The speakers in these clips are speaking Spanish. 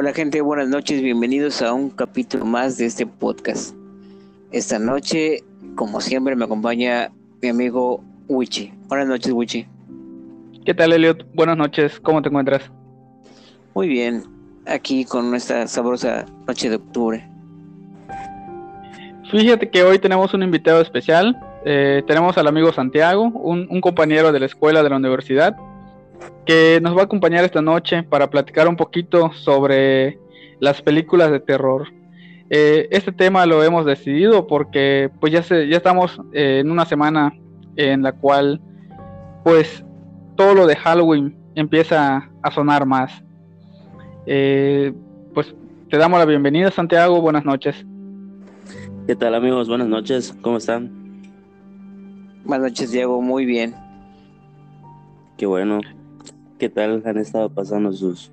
Hola gente, buenas noches, bienvenidos a un capítulo más de este podcast. Esta noche, como siempre, me acompaña mi amigo Wichi. Buenas noches, Wichi. ¿Qué tal, Elliot? Buenas noches, ¿cómo te encuentras? Muy bien, aquí con nuestra sabrosa noche de octubre. Fíjate que hoy tenemos un invitado especial. Eh, tenemos al amigo Santiago, un, un compañero de la escuela de la universidad, que nos va a acompañar esta noche para platicar un poquito sobre las películas de terror. Eh, este tema lo hemos decidido porque pues ya, se, ya estamos eh, en una semana en la cual pues todo lo de Halloween empieza a sonar más. Eh, pues te damos la bienvenida Santiago, buenas noches. ¿Qué tal amigos? Buenas noches, ¿cómo están? Buenas noches Diego, muy bien. Qué bueno. ¿Qué tal han estado pasando sus,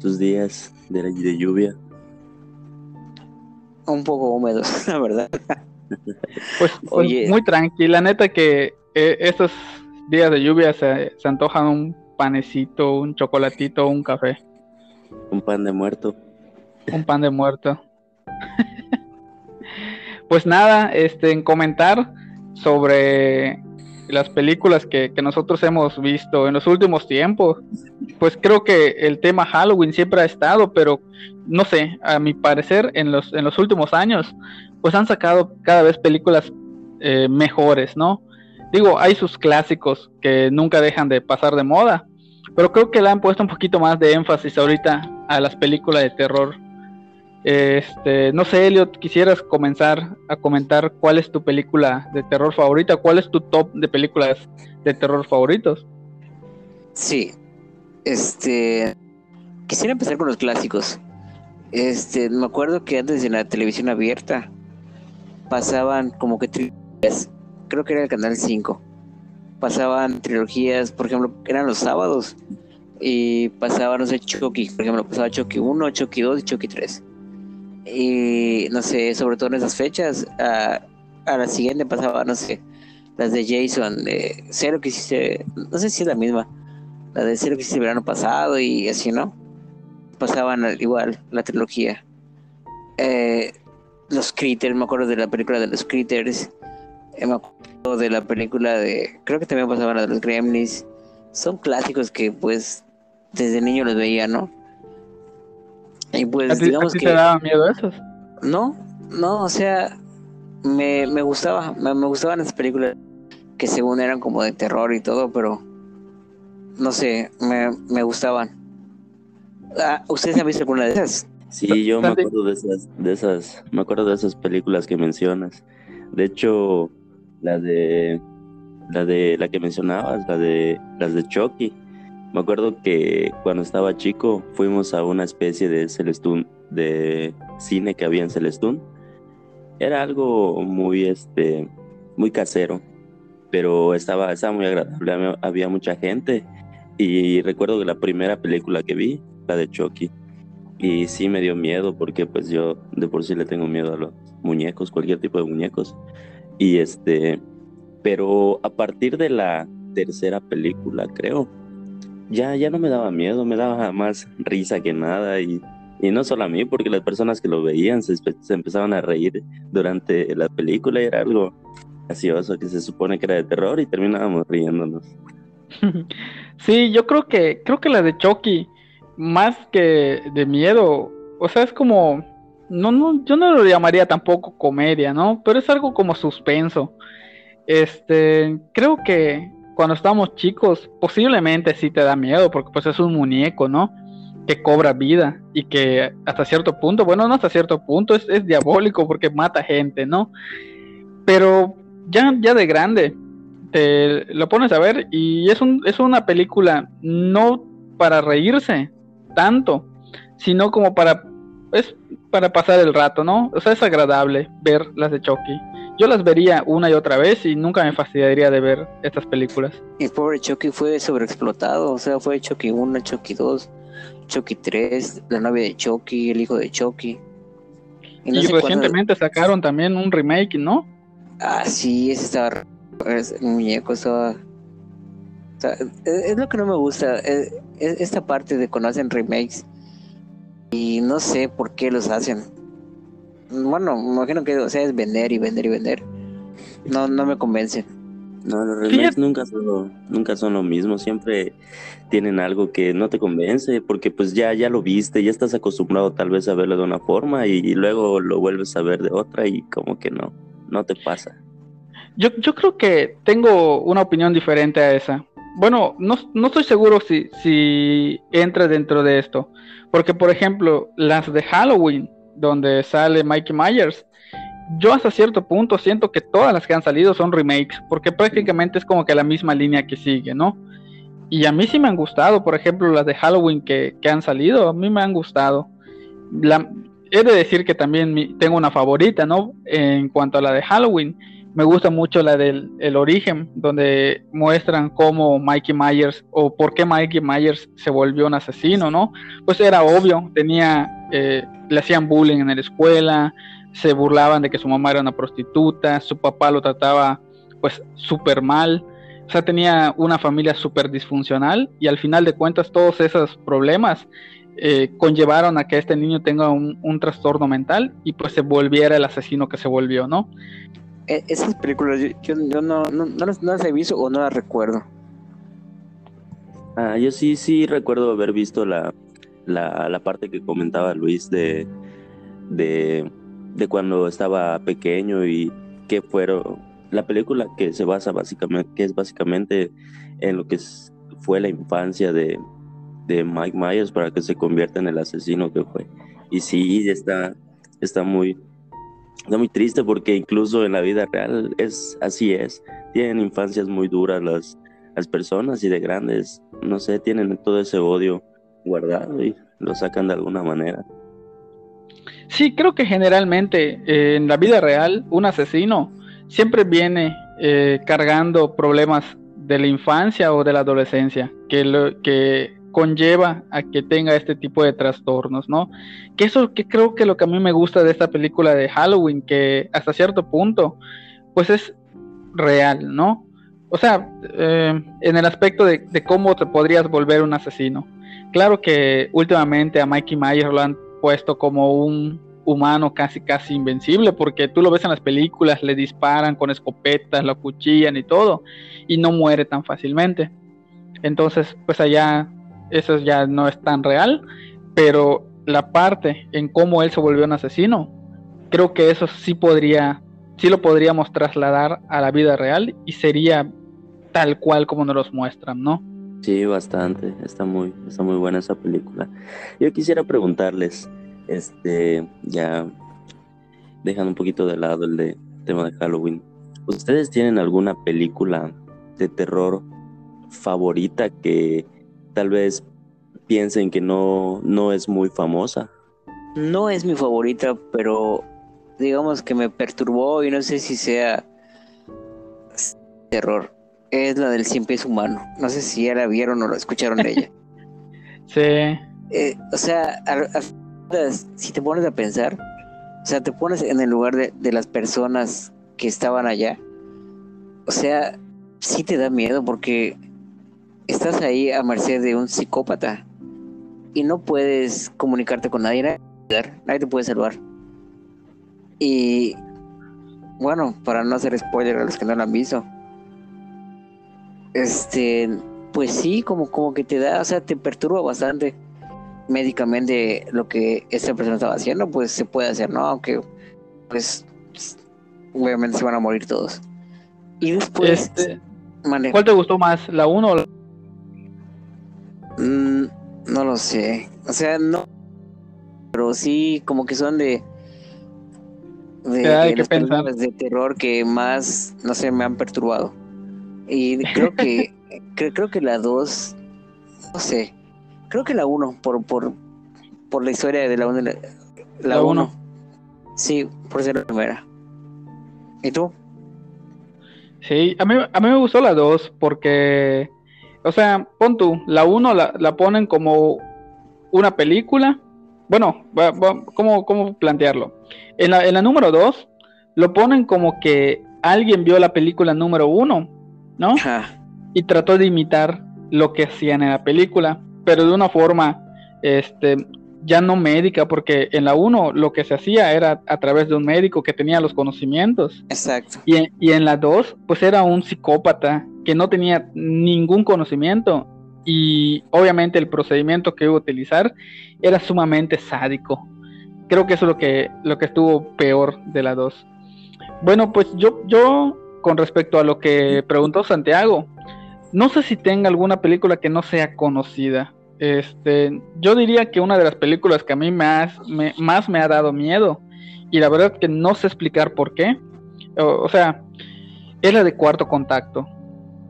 sus días de, de lluvia? Un poco húmedos, la verdad. Pues, pues Oye. muy tranquila, neta que eh, estos días de lluvia se, se antojan un panecito, un chocolatito, un café. Un pan de muerto. Un pan de muerto. pues nada, este, en comentar sobre las películas que, que, nosotros hemos visto en los últimos tiempos, pues creo que el tema Halloween siempre ha estado, pero no sé, a mi parecer en los, en los últimos años, pues han sacado cada vez películas eh, mejores, ¿no? Digo, hay sus clásicos que nunca dejan de pasar de moda, pero creo que le han puesto un poquito más de énfasis ahorita a las películas de terror. Este, no sé, Elliot, quisieras comenzar a comentar cuál es tu película de terror favorita, cuál es tu top de películas de terror favoritos. Sí, este, quisiera empezar con los clásicos. Este, me acuerdo que antes en la televisión abierta pasaban como que trilogías, creo que era el canal 5. Pasaban trilogías, por ejemplo, eran los sábados y pasaban, no sé, Chucky, por ejemplo, pasaba Chucky 1, Chucky 2 y Chucky 3 y no sé, sobre todo en esas fechas, a, a la siguiente pasaba, no sé, las de Jason, de Cero que hiciste, no sé si es la misma, la de Cero que hiciste el verano pasado y así, ¿no? Pasaban igual la trilogía. Eh, los Critters, me acuerdo de la película de los Critters, eh, me acuerdo de la película de, creo que también pasaban la de los Gremlins, son clásicos que pues desde niño los veía, ¿no? Y pues ¿A ti, digamos ¿a ti que... te daba miedo esos? No, no, o sea, me, me gustaba, me, me, gustaban esas películas que según eran como de terror y todo, pero no sé, me, me gustaban. Ah, ¿Ustedes han visto alguna de esas? Sí, yo me acuerdo de esas, de esas, me acuerdo de esas películas que mencionas. De hecho, la de la de la que mencionabas, la de las de Chucky. Me acuerdo que cuando estaba chico fuimos a una especie de Celestún, de cine que había en Celestún. Era algo muy, este, muy casero, pero estaba, estaba muy agradable. Había, mucha gente y recuerdo que la primera película que vi, la de Chucky, y sí me dio miedo porque pues yo de por sí le tengo miedo a los muñecos, cualquier tipo de muñecos. Y este, pero a partir de la tercera película, creo, ya, ya no me daba miedo, me daba más risa que nada y, y no solo a mí, porque las personas que lo veían se, se, empezaban a reír durante la película era algo gracioso que se supone que era de terror y terminábamos riéndonos. Sí, yo creo que, creo que la de Chucky, más que de miedo, o sea, es como, no, no, yo no lo llamaría tampoco comedia, ¿no? Pero es algo como suspenso. Este, creo que cuando estamos chicos, posiblemente sí te da miedo, porque pues es un muñeco, ¿no? Que cobra vida y que hasta cierto punto, bueno, no hasta cierto punto, es, diabólico porque mata gente, ¿no? Pero ya, ya de grande, te lo pones a ver y es, un, es una película no para reírse tanto, sino como para, es para pasar el rato, ¿no? O sea, es agradable ver las de Chucky yo las vería una y otra vez y nunca me fastidiaría de ver estas películas. El pobre Chucky fue sobreexplotado, o sea, fue Chucky 1, Chucky 2, Chucky 3, la novia de Chucky, el hijo de Chucky. Y, no y recientemente sacaron también un remake, ¿no? Ah, sí, ese estaba... El muñeco estaba... O sea, es, es, lo que no me gusta, es, esta parte de cuando hacen remakes Y no sé por qué los hacen. Bueno, me imagino que o sea, es vender y vender y vender. No, no me convence. No, los remakes nunca son, lo, nunca son lo mismo, siempre tienen algo que no te convence, porque pues ya, ya lo viste, ya estás acostumbrado tal vez a verlo de una forma y, luego lo vuelves a ver de otra y como que no, no te pasa. Yo, yo creo que tengo una opinión diferente a esa. Bueno, no, no estoy seguro si, si entra dentro de esto, porque por ejemplo, las de Halloween, donde sale Mikey Myers, yo hasta cierto punto siento que todas las que han salido son remakes, porque prácticamente es como que la misma línea que sigue, ¿no? Y a mí sí me han gustado, por ejemplo, las de Halloween que, han salido, a mí me han gustado. he de decir que también tengo una favorita, ¿no? En cuanto a la de Halloween, me gusta mucho la del el origen, donde muestran cómo Mikey Myers o por qué Mikey Myers se volvió un asesino, ¿no? Pues era obvio, tenía, eh, le hacían bullying en la escuela, se burlaban de que su mamá era una prostituta, su papá lo trataba pues súper mal, o sea, tenía una familia súper disfuncional y al final de cuentas todos esos problemas eh, conllevaron a que este niño tenga un, trastorno mental y pues se volviera el asesino que se volvió, ¿no? E, esas películas yo, no, no, las, he visto o no las recuerdo. Ah, yo sí, sí recuerdo haber visto la, la, parte que comentaba Luis de, de de cuando estaba pequeño y que fueron la película que se basa básicamente, que es básicamente en lo que fue la infancia de, de Mike Myers para que se convierta en el asesino que fue. Y sí, está, está muy, está muy triste porque incluso en la vida real es así es. Tienen infancias muy duras las, las personas y de grandes, no sé, tienen todo ese odio guardado y lo sacan de alguna manera. Sí, creo que generalmente eh, en la vida real un asesino siempre viene eh, cargando problemas de la infancia o de la adolescencia que, lo, que conlleva a que tenga este tipo de trastornos, ¿no? Que eso que creo que lo que a mí me gusta de esta película de Halloween, que hasta cierto punto, pues es real, ¿no? O sea, eh, en el aspecto de, de, cómo te podrías volver un asesino. Claro que últimamente a Mikey Myers lo han puesto como un humano casi casi invencible, porque tú lo ves en las películas, le disparan con escopetas, lo cuchillan y todo, y no muere tan fácilmente. Entonces, pues allá eso ya no es tan real, pero la parte en cómo él se volvió un asesino, creo que eso sí podría, sí lo podríamos trasladar a la vida real y sería tal cual como nos los muestran, ¿no? Sí, bastante. Está muy, está muy buena esa película. Yo quisiera preguntarles, este, ya dejando un poquito de lado el de, tema de Halloween, ¿ustedes tienen alguna película de terror favorita que tal vez piensen que no, no es muy famosa? No es mi favorita, pero digamos que me perturbó y no sé si sea terror es la del cien pies humano. No sé si ya la vieron o lo escucharon de ella. sí. Eh, o sea, si te pones a pensar, o sea, te pones en el lugar de, de las personas que estaban allá. O sea, sí te da miedo porque estás ahí a merced de un psicópata y no puedes comunicarte con nadie, nadie te puede salvar. Y bueno, para no hacer spoiler a los que no lo han visto, este, pues sí, como, como que te da, o sea, te perturba bastante médicamente lo que esta persona estaba haciendo, pues se puede hacer, ¿no? Aunque, pues, obviamente se van a morir todos. Y después... Este, ¿Cuál te gustó más, la 1 o la... Mm, no lo sé, o sea, no... Pero sí, como que son de... De, de, de terror que más, no sé, me han perturbado. Y creo que creo, que la 2, no sé, creo que la 1, por, por, por la historia de la 1. La 1. Sí, por ser la primera. ¿Y tú? Sí, a mí, a mí me gustó la 2 porque, o sea, pon tú, la 1 la, la ponen como una película. Bueno, ¿cómo, cómo plantearlo? En la, en la número 2 lo ponen como que alguien vio la película número 1 ¿no? Y trató de imitar lo que hacían en la película, pero de una forma este, ya no médica, porque en la 1 lo que se hacía era a través de un médico que tenía los conocimientos. Exacto. Y en, y en la 2, pues era un psicópata que no tenía ningún conocimiento y obviamente el procedimiento que iba a utilizar era sumamente sádico. Creo que eso es lo que, lo que estuvo peor de la 2. Bueno, pues yo, yo, con respecto a lo que preguntó Santiago, no sé si tenga alguna película que no sea conocida. Este, yo diría que una de las películas que a mí más me, más me ha dado miedo, y la verdad que no sé explicar por qué, o, o sea, es la de Cuarto Contacto.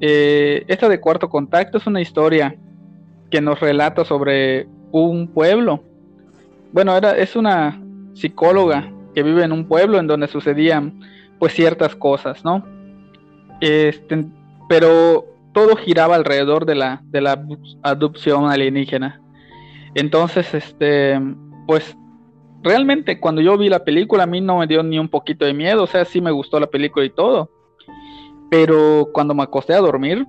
Eh, esta de Cuarto Contacto es una historia que nos relata sobre un pueblo. Bueno, era, es una psicóloga que vive en un pueblo en donde sucedían pues ciertas cosas, ¿no? Este, pero todo giraba alrededor de la, de la adopción alienígena. Entonces, este, pues realmente cuando yo vi la película a mí no me dio ni un poquito de miedo, o sea, sí me gustó la película y todo. Pero cuando me acosté a dormir,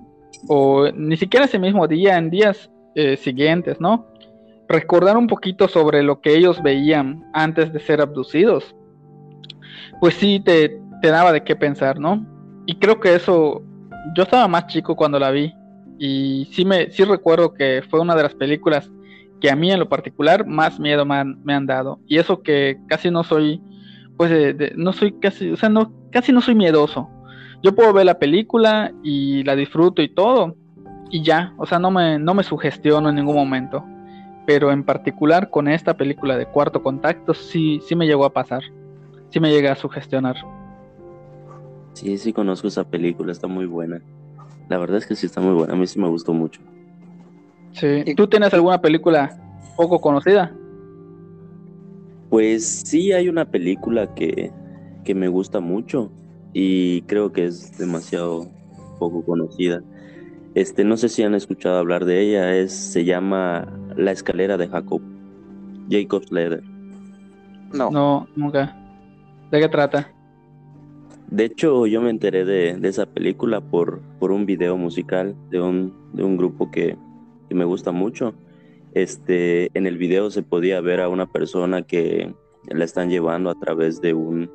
o ni siquiera ese mismo día, en días eh, siguientes, ¿no? Recordar un poquito sobre lo que ellos veían antes de ser abducidos, pues sí te, te daba de qué pensar, ¿no? Y creo que eso, yo estaba más chico cuando la vi, y sí, me, sí recuerdo que fue una de las películas que a mí en lo particular más miedo me han, me han dado. Y eso que casi no soy, pues de, de, no soy casi, o sea, no, casi no soy miedoso yo puedo ver la película y la disfruto y todo, y ya, o sea, no me, no me sugestiono en ningún momento. Pero en particular con esta película de Cuarto Contacto sí, sí me llegó a pasar, sí me llega a sugestionar. Sí, sí conozco esa película, está muy buena. La verdad es que sí está muy buena, a mí sí me gustó mucho. Sí. ¿Tú tienes alguna película poco conocida? Pues sí, hay una película que, que me gusta mucho y creo que es demasiado poco conocida. Este, no sé si han escuchado hablar de ella, es, se llama La escalera de Jacob, Jacob Leder. No. No, nunca. ¿De qué trata? De hecho, yo me enteré de, esa película por, por un video musical de un, de un grupo que, que, me gusta mucho. Este, en el video se podía ver a una persona que la están llevando a través de un,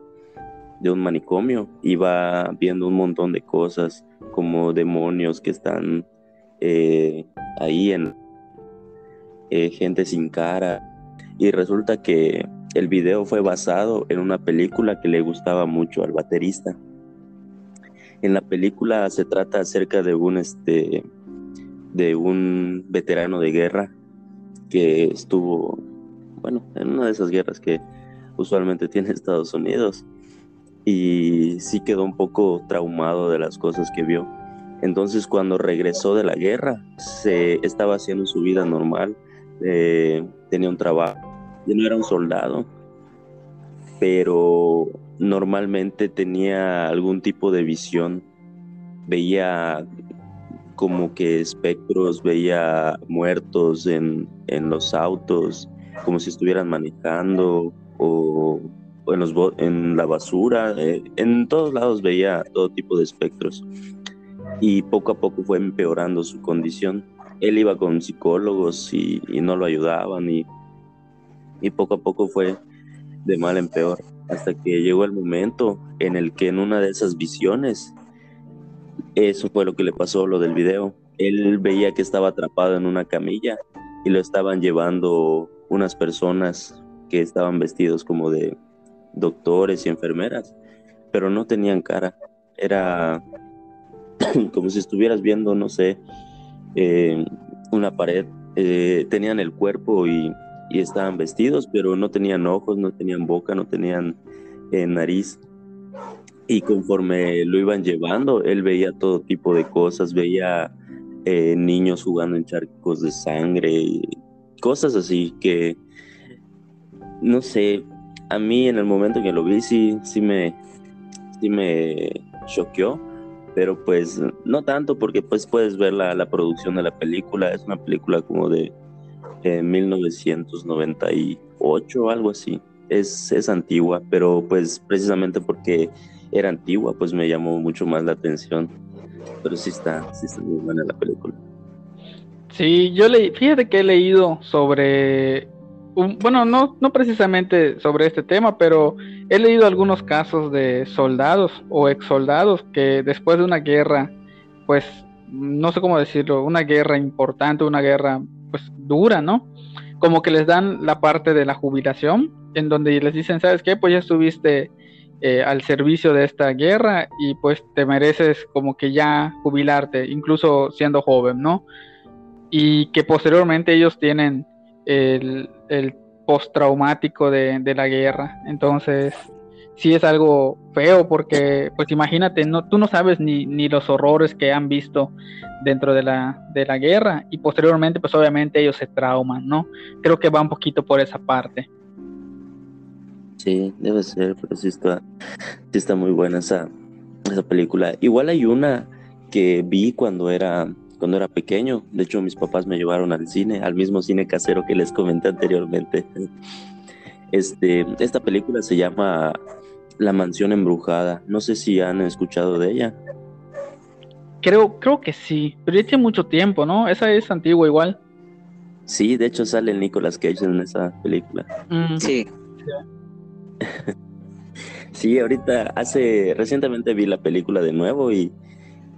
de un manicomio. Iba viendo un montón de cosas como demonios que están eh, ahí en eh, gente sin cara. Y resulta que el video fue basado en una película que le gustaba mucho al baterista. En la película se trata acerca de un este de un veterano de guerra que estuvo bueno en una de esas guerras que usualmente tiene Estados Unidos y sí quedó un poco traumado de las cosas que vio. Entonces cuando regresó de la guerra, se estaba haciendo su vida normal, eh, tenía un trabajo, ya no era un soldado, pero normalmente tenía algún tipo de visión, veía como que espectros, veía muertos en, en los autos, como si estuvieran manejando o en, los, en la basura, eh, en todos lados veía todo tipo de espectros. Y poco a poco fue empeorando su condición. Él iba con psicólogos y, y no lo ayudaban y, y poco a poco fue de mal en peor. Hasta que llegó el momento en el que en una de esas visiones, eso fue lo que le pasó, lo del video. Él veía que estaba atrapado en una camilla y lo estaban llevando unas personas que estaban vestidos como de doctores y enfermeras, pero no tenían cara. Era como si estuvieras viendo, no sé, eh, una pared. Eh, tenían el cuerpo y, y, estaban vestidos, pero no tenían ojos, no tenían boca, no tenían eh, nariz. Y conforme lo iban llevando, él veía todo tipo de cosas, veía niños jugando en charcos de sangre, cosas así que, no sé, a mí en el momento que lo vi sí, sí me, sí me choqueó, pero pues no tanto porque pues puedes ver la, la producción de la película, es una película como de eh, 1998 o algo así, es, es antigua, pero pues precisamente porque era antigua pues me llamó mucho más la atención, pero sí está, sí está muy buena la película. Sí, yo leí, fíjate que he leído sobre bueno, no, no precisamente sobre este tema, pero he leído algunos casos de soldados o ex soldados que después de una guerra, pues, no sé cómo decirlo, una guerra importante, una guerra, pues, dura, ¿no? Como que les dan la parte de la jubilación, en donde les dicen, ¿sabes qué? Pues ya estuviste eh, al servicio de esta guerra y pues te mereces como que ya jubilarte, incluso siendo joven, ¿no? Y que posteriormente ellos tienen el, el postraumático de, de la guerra. Entonces, sí es algo feo porque, pues imagínate, no, tú no sabes ni, ni los horrores que han visto dentro de la, de la guerra y posteriormente, pues obviamente ellos se trauman, ¿no? Creo que va un poquito por esa parte. Sí, debe ser, pero sí está, sí está muy buena esa, esa película. Igual hay una que vi cuando era cuando era pequeño. De hecho, mis papás me llevaron al cine, al mismo cine casero que les comenté anteriormente. Este, esta película se llama La Mansión Embrujada. No sé si han escuchado de ella. Creo, creo que sí, pero ya tiene mucho tiempo, ¿no? Esa es antigua igual. Sí, de hecho sale Nicolas Cage en esa película. Mm. Sí. sí, ahorita hace recientemente vi la película de nuevo y,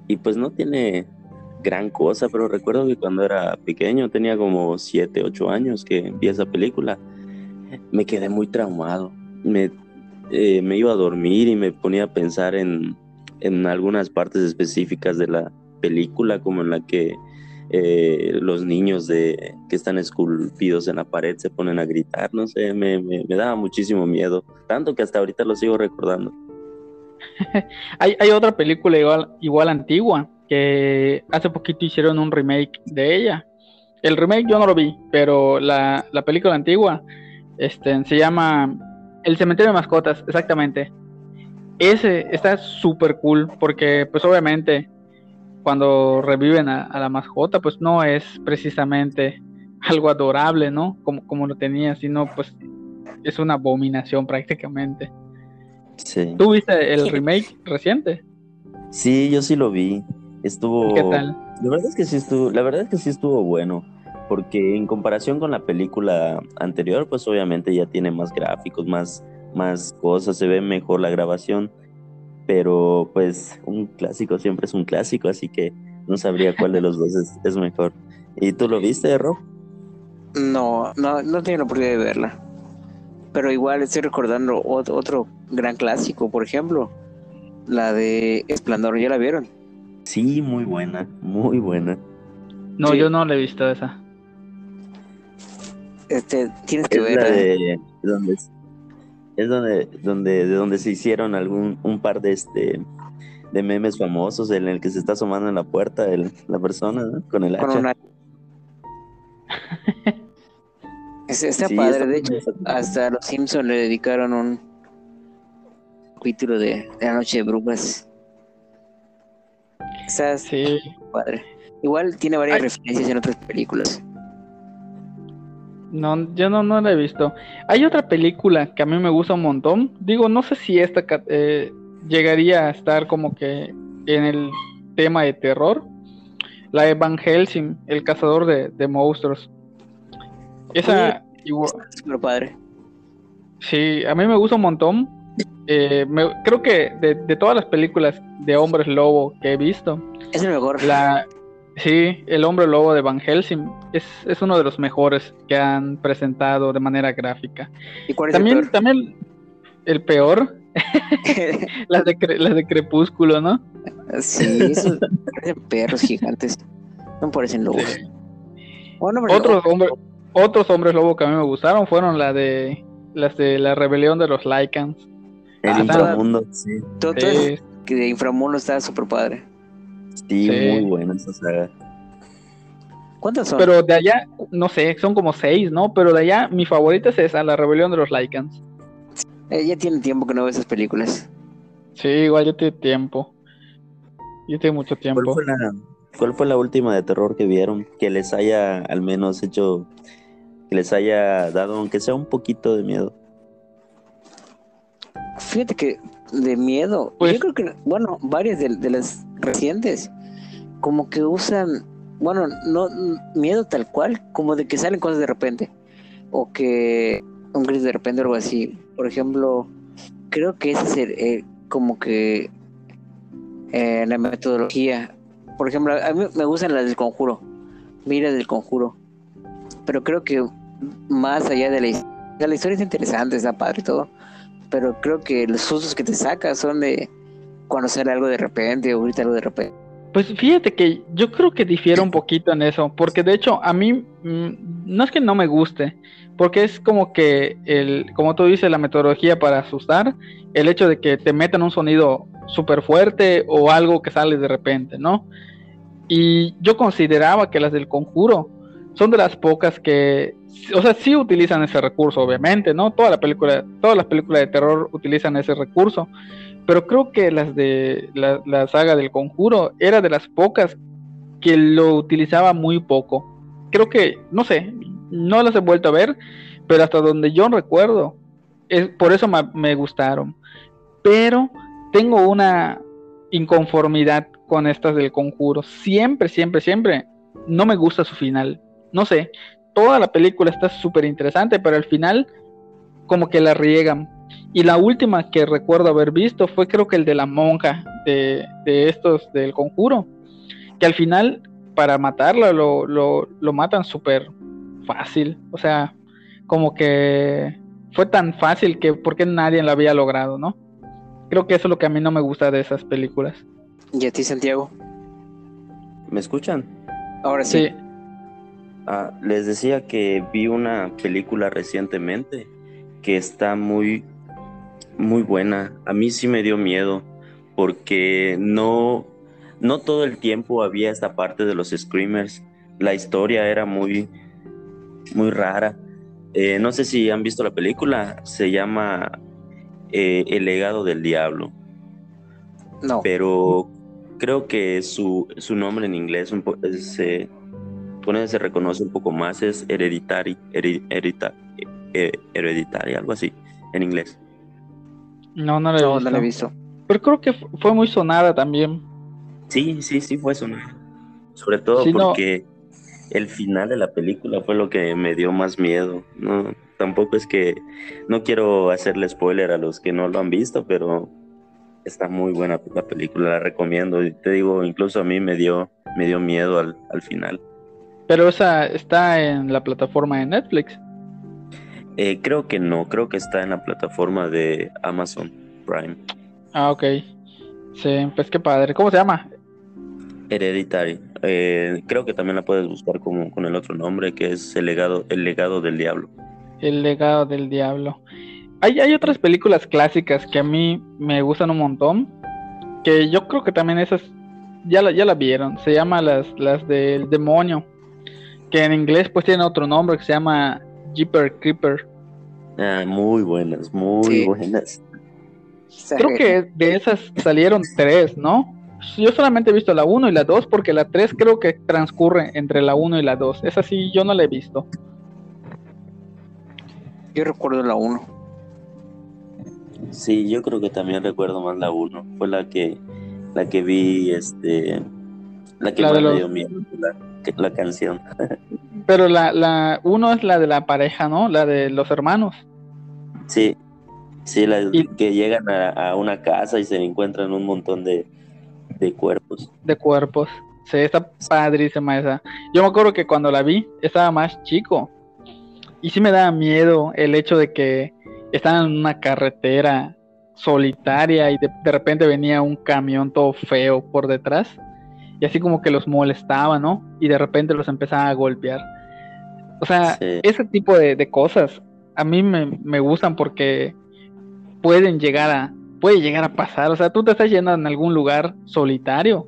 y pues no tiene gran cosa, pero recuerdo que cuando era pequeño, tenía como 7, 8 años que vi esa película, me quedé muy traumado. Me, eh, me iba a dormir y me ponía a pensar en, en algunas partes específicas de la película, como en la que eh, los niños de, que están esculpidos en la pared se ponen a gritar, no sé, me, daba muchísimo miedo, tanto que hasta ahorita lo sigo recordando. hay, hay otra película igual, igual antigua que hace poquito hicieron un remake de ella. El remake yo no lo vi, pero la, la película antigua este, se llama El cementerio de mascotas, exactamente. Ese está súper cool porque pues obviamente cuando reviven a, la mascota pues no es precisamente algo adorable, ¿no? Como, como lo tenía, sino pues es una abominación prácticamente. Sí. ¿Tú viste el remake reciente? Sí, yo sí lo vi. Estuvo. ¿Qué tal? La verdad es que sí estuvo, la verdad es que sí estuvo bueno. Porque en comparación con la película anterior, pues obviamente ya tiene más gráficos, más, más cosas, se ve mejor la grabación. Pero pues un clásico siempre es un clásico, así que no sabría cuál de los dos es, mejor. ¿Y tú lo viste, Rob? No, no, no tengo la oportunidad de verla. Pero igual estoy recordando otro gran clásico, por ejemplo, la de Esplendor, ¿ya la vieron? Sí, muy buena, muy buena. No, yo no la he visto esa. Este, tienes que ver. de, donde, es donde, donde, de donde se hicieron algún, un par de este de memes famosos en el que se está asomando en la puerta la persona con el hacha. está padre, de hecho, hasta los Simpsons le dedicaron un capítulo de, de La Noche de Brujas sí. padre. Igual tiene varias referencias en otras películas. No, yo no, no la he visto. Hay otra película que a mí me gusta un montón. Digo, no sé si esta eh, llegaría a estar como que en el tema de terror. La de Van Helsing, el cazador de, monstruos. Esa igual. padre. Sí, a mí me gusta un montón. Eh, creo que de, de, todas las películas de hombres lobo que he visto, es el mejor. La, sí, el hombre lobo de Van Helsing es, es uno de los mejores que han presentado de manera gráfica. ¿Y cuál es también, el peor? También el peor, las, de, las de Crepúsculo, ¿no? Sí, esos parecen perros gigantes, no parecen lobos. otros, hombres, otros hombres lobo que a mí me gustaron fueron la de las de la rebelión de los Lycans. El ah, inframundo, sí. Todo, que de inframundo está súper padre. Sí, muy buena esa saga. ¿Cuántas son? Pero de allá, no sé, son como seis, ¿no? Pero de allá, mi favorita es esa, La Rebelión de los Lycans. Eh, ya tiene tiempo que no veo esas películas. Sí, igual yo tengo tiempo. Yo tengo mucho tiempo. ¿Cuál fue, la, ¿Cuál fue la última de terror que vieron? Que les haya al menos hecho, que les haya dado, aunque sea un poquito de miedo. Fíjate que de miedo, pues, yo creo que, bueno, varias de, las recientes, como que usan, bueno, no miedo tal cual, como de que salen cosas de repente. o que un gris de repente o algo así. Por ejemplo, creo que ese es el, el- como que eh, la metodología. Por ejemplo, a mí me gustan las del conjuro, mira del conjuro, pero creo que más allá de la historia, la historia es interesante, está padre y todo, pero creo que los sustos que te sacas son de sale algo de repente o grita algo de repente. Pues fíjate que yo creo que difiere un poquito en eso, porque de hecho a mí mm, no es que no me guste, porque es como que el, como tú dices, la metodología para asustar, el hecho de que te metan un sonido súper fuerte o algo que sale de repente, ¿no? Y yo consideraba que las del conjuro son de las pocas que, o sea, sí utilizan ese recurso, obviamente, ¿no? Toda la película, todas las películas de terror utilizan ese recurso, pero creo que las de la, saga del conjuro era de las pocas que lo utilizaba muy poco. Creo que, no sé, no las he vuelto a ver, pero hasta donde yo recuerdo, es, por eso me, me gustaron. Pero tengo una inconformidad con estas del conjuro. Siempre, siempre, siempre no me gusta su final. No sé, toda la película está súper interesante, pero al final como que la riegan. Y la última que recuerdo haber visto fue creo que el de la monja de, de estos del conjuro. Que al final para matarla lo, lo, lo matan súper fácil. O sea, como que fue tan fácil que porque nadie la había logrado, ¿no? Creo que eso es lo que a mí no me gusta de esas películas. ¿Y a ti, Santiago? ¿Me escuchan? Ahora sí. Sí, Ah, les decía que vi una película recientemente que está muy, muy buena. A mí sí me dio miedo porque no, no todo el tiempo había esta parte de los screamers. La historia era muy, muy rara. Eh, no sé si han visto la película. Se llama eh, El legado del diablo, No. pero creo que su, su nombre en inglés un se pone se reconoce un poco más es hereditary, herita- eh, hereditary, algo así en inglés. No, no la he No, visto. no la he visto. Pero creo que fu- fue muy sonada también. Sí, sí, sí fue sonar. Sobre todo Sí, no. porque el final de la película fue lo que me dio más miedo. No, tampoco es que no quiero hacerle spoiler a los que no lo han visto, pero está muy buena la película, la recomiendo. Y te digo, incluso a mí me dio, me dio miedo al, al final. Pero esa está en la plataforma de Netflix. Eh, creo que no, creo que está en la plataforma de Amazon Prime. Ah, ok. Sí, pues qué padre. ¿Cómo se llama? Hereditary. Eh, creo que también la puedes buscar como, con el otro nombre, que es El legado, el legado del diablo. El legado del diablo. Hay, hay otras películas clásicas que a mí me gustan un montón. Que yo creo que también esas ya la, ya la vieron. Se llama las, las del demonio. Que en inglés pues tiene otro nombre que se llama Jeeper Creeper. Ah, muy buenas, muy Sí. buenas. Creo que de esas salieron tres, ¿no? Yo solamente he visto la 1 y la 2 porque la 3 creo que transcurre entre la 1 y la 2. Esa sí yo no la he visto. Yo recuerdo la 1. Sí, yo creo que también recuerdo más la 1. Fue la que la que vi, este, la que La más me dio miedo, la canción. Pero la, la 1 es la de la pareja, ¿no? La de los hermanos. Sí, sí, la Y- que llegan a, a una casa y se encuentran un montón de, de cuerpos. de cuerpos. Sí, está padrísima esa. Yo me acuerdo que cuando la vi estaba más chico. Y sí me daba miedo el hecho de que estaban en una carretera solitaria y de, de repente venía un camión todo feo por detrás. Y así como que los molestaba, ¿no? Y de repente los empezaba a golpear. O sea, Sí. ese tipo de, de cosas a mí me, me gustan porque pueden llegar a, puede llegar a pasar. O sea, tú te estás yendo en algún lugar solitario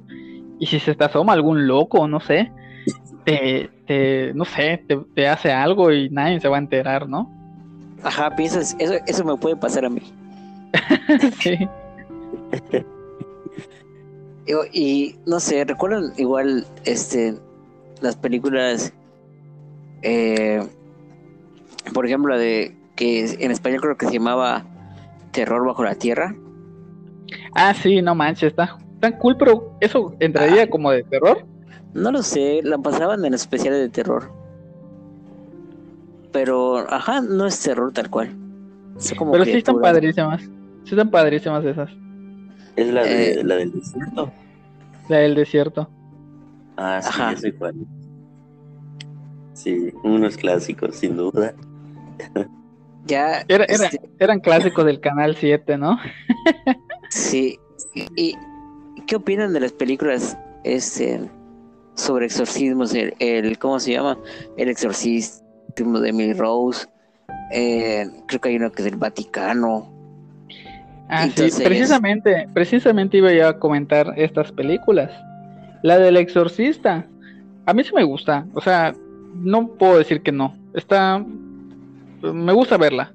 y si se te asoma algún loco, no sé, te, te no sé, te, te hace algo y nadie se va a enterar, ¿no? Ajá, piensas, eso, eso me puede pasar a mí. sí. Yo- Y, no sé, recuerdan igual este las películas, eh, por ejemplo, la de que en español creo que se llamaba Terror bajo la tierra. Ah, sí, no manches, está tan cool, pero eso entraría como de terror. No lo sé, la pasaban en especiales de terror. pero, ajá, no es terror tal cual. pero sí están padrísimas. Sí están padrísimas esas. Es la, de, eh, la del desierto. La del desierto. Ah, sí, ya sé cuál. Sí, unos clásicos, sin duda. ya. Este eran clásicos del canal 7, ¿no? sí. ¿Y qué opinan de las películas este, sobre exorcismos? El, ¿Cómo se llama? El exorcismo de Emily Rose. Eh, creo que hay uno que es del Vaticano. Ah, sí, precisamente, precisamente iba yo a comentar estas películas. La del exorcista, a mí sí me gusta, o sea, no puedo decir que no, está, me gusta verla,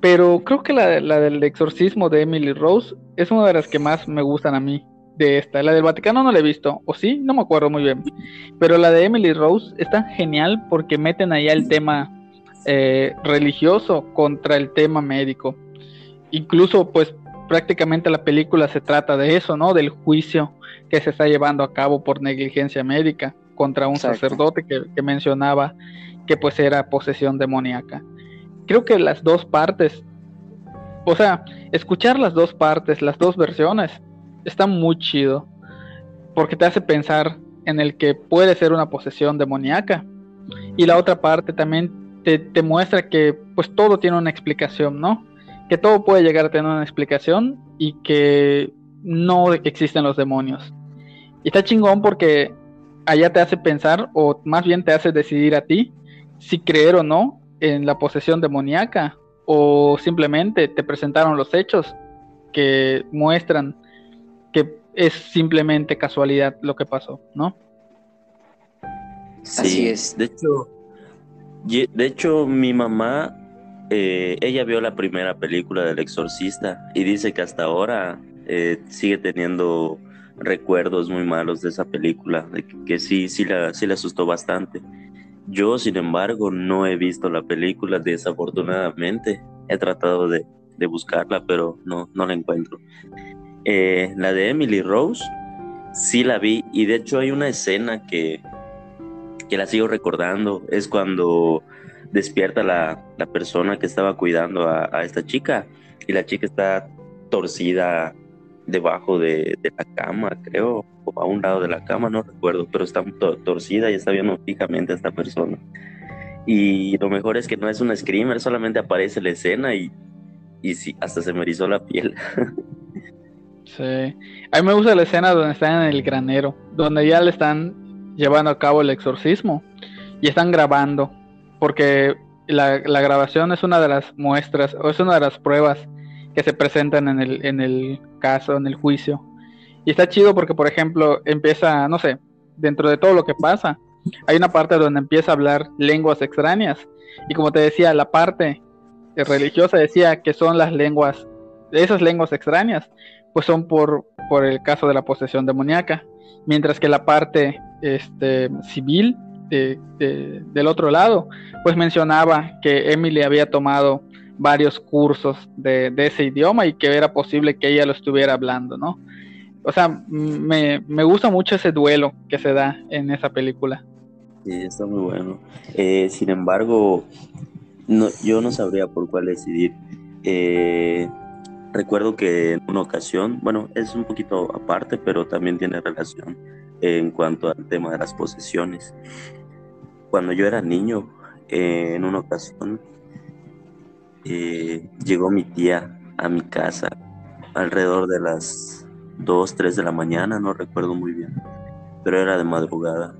pero creo que la, la del exorcismo de Emily Rose es una de las que más me gustan a mí de esta. La del Vaticano no la he visto, o sí, no me acuerdo muy bien, pero la de Emily Rose está genial porque meten allá el tema eh, religioso contra el tema médico. Incluso pues prácticamente la película se trata de eso, ¿no? Del juicio que se está llevando a cabo por negligencia médica contra un sacerdote que, mencionaba que pues era posesión demoníaca. Creo que las dos partes, o sea, escuchar las dos partes, las dos versiones, está muy chido, porque te hace pensar en el que puede ser una posesión demoníaca. Y la otra parte también te, te muestra que pues todo tiene una explicación, ¿no? que todo puede llegar a tener una explicación y que no existen los demonios. Y está chingón porque allá te hace pensar, o más bien te hace decidir a ti, si creer o no en la posesión demoníaca, o simplemente te presentaron los hechos que muestran que es simplemente casualidad lo que pasó, ¿no? Sí, Así es. De hecho, de hecho, mi mamá eh, ella vio la primera película del exorcista y dice que hasta ahora eh, sigue teniendo recuerdos muy malos de esa película, de que, sí, sí la, sí la asustó bastante. Yo, sin embargo, no he visto la película, desafortunadamente. He tratado de, buscarla, pero no, no la encuentro. Eh, la de Emily Rose, sí la vi, y de hecho hay una escena que, que la sigo recordando, es cuando despierta la, persona que estaba cuidando a, esta chica y la chica está torcida debajo de, la cama, creo, o a un lado de la cama, no recuerdo, pero está torcida y está viendo fijamente a esta persona. Y lo mejor es que no es un screamer, solamente aparece la escena y, y sí, hasta se me erizó la piel. sí, a mí me gusta la escena donde están en el granero, donde ya le están llevando a cabo el exorcismo y están grabando porque la, grabación es una de las muestras, o es una de las pruebas que se presentan en el, en el caso, en el juicio. Y está chido porque, por ejemplo, empieza, no sé, dentro de todo lo que pasa, hay una parte donde empieza a hablar lenguas extrañas. Y como te decía, la parte religiosa decía que son las lenguas, esas lenguas extrañas, pues son por, por el caso de la posesión demoníaca. Mientras que la parte este, civil del otro lado, pues mencionaba que Emily había tomado varios cursos de, ese idioma y que era posible que ella lo estuviera hablando, ¿no? O sea, me, gusta mucho ese duelo que se da en esa película. Sí, está muy bueno. Eh, sin embargo, no, yo no sabría por cuál decidir. Eh, recuerdo que en una ocasión, bueno, es un poquito aparte, pero también tiene relación en cuanto al tema de las posesiones. Cuando yo era niño, eh, en una ocasión, eh, llegó mi tía a mi casa alrededor de las 2, 3 de la mañana, no recuerdo muy bien, pero era de madrugada.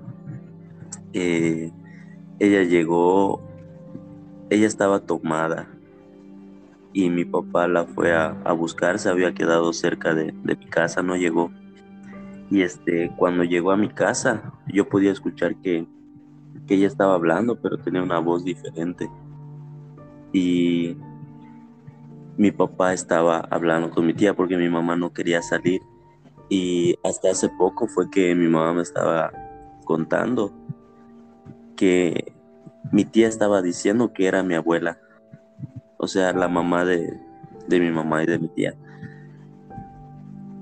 Eh, ella llegó, ella estaba tomada y mi papá la fue a, buscar, se había quedado cerca de, de, mi casa, no llegó. Y este, cuando llegó a mi casa, yo podía escuchar que que ella estaba hablando, pero tenía una voz diferente. Y mi papá estaba hablando con mi tía porque mi mamá no quería salir. Y hasta hace poco fue que mi mamá me estaba contando que mi tía estaba diciendo que era mi abuela. O sea, la mamá de, mi mamá y de mi tía.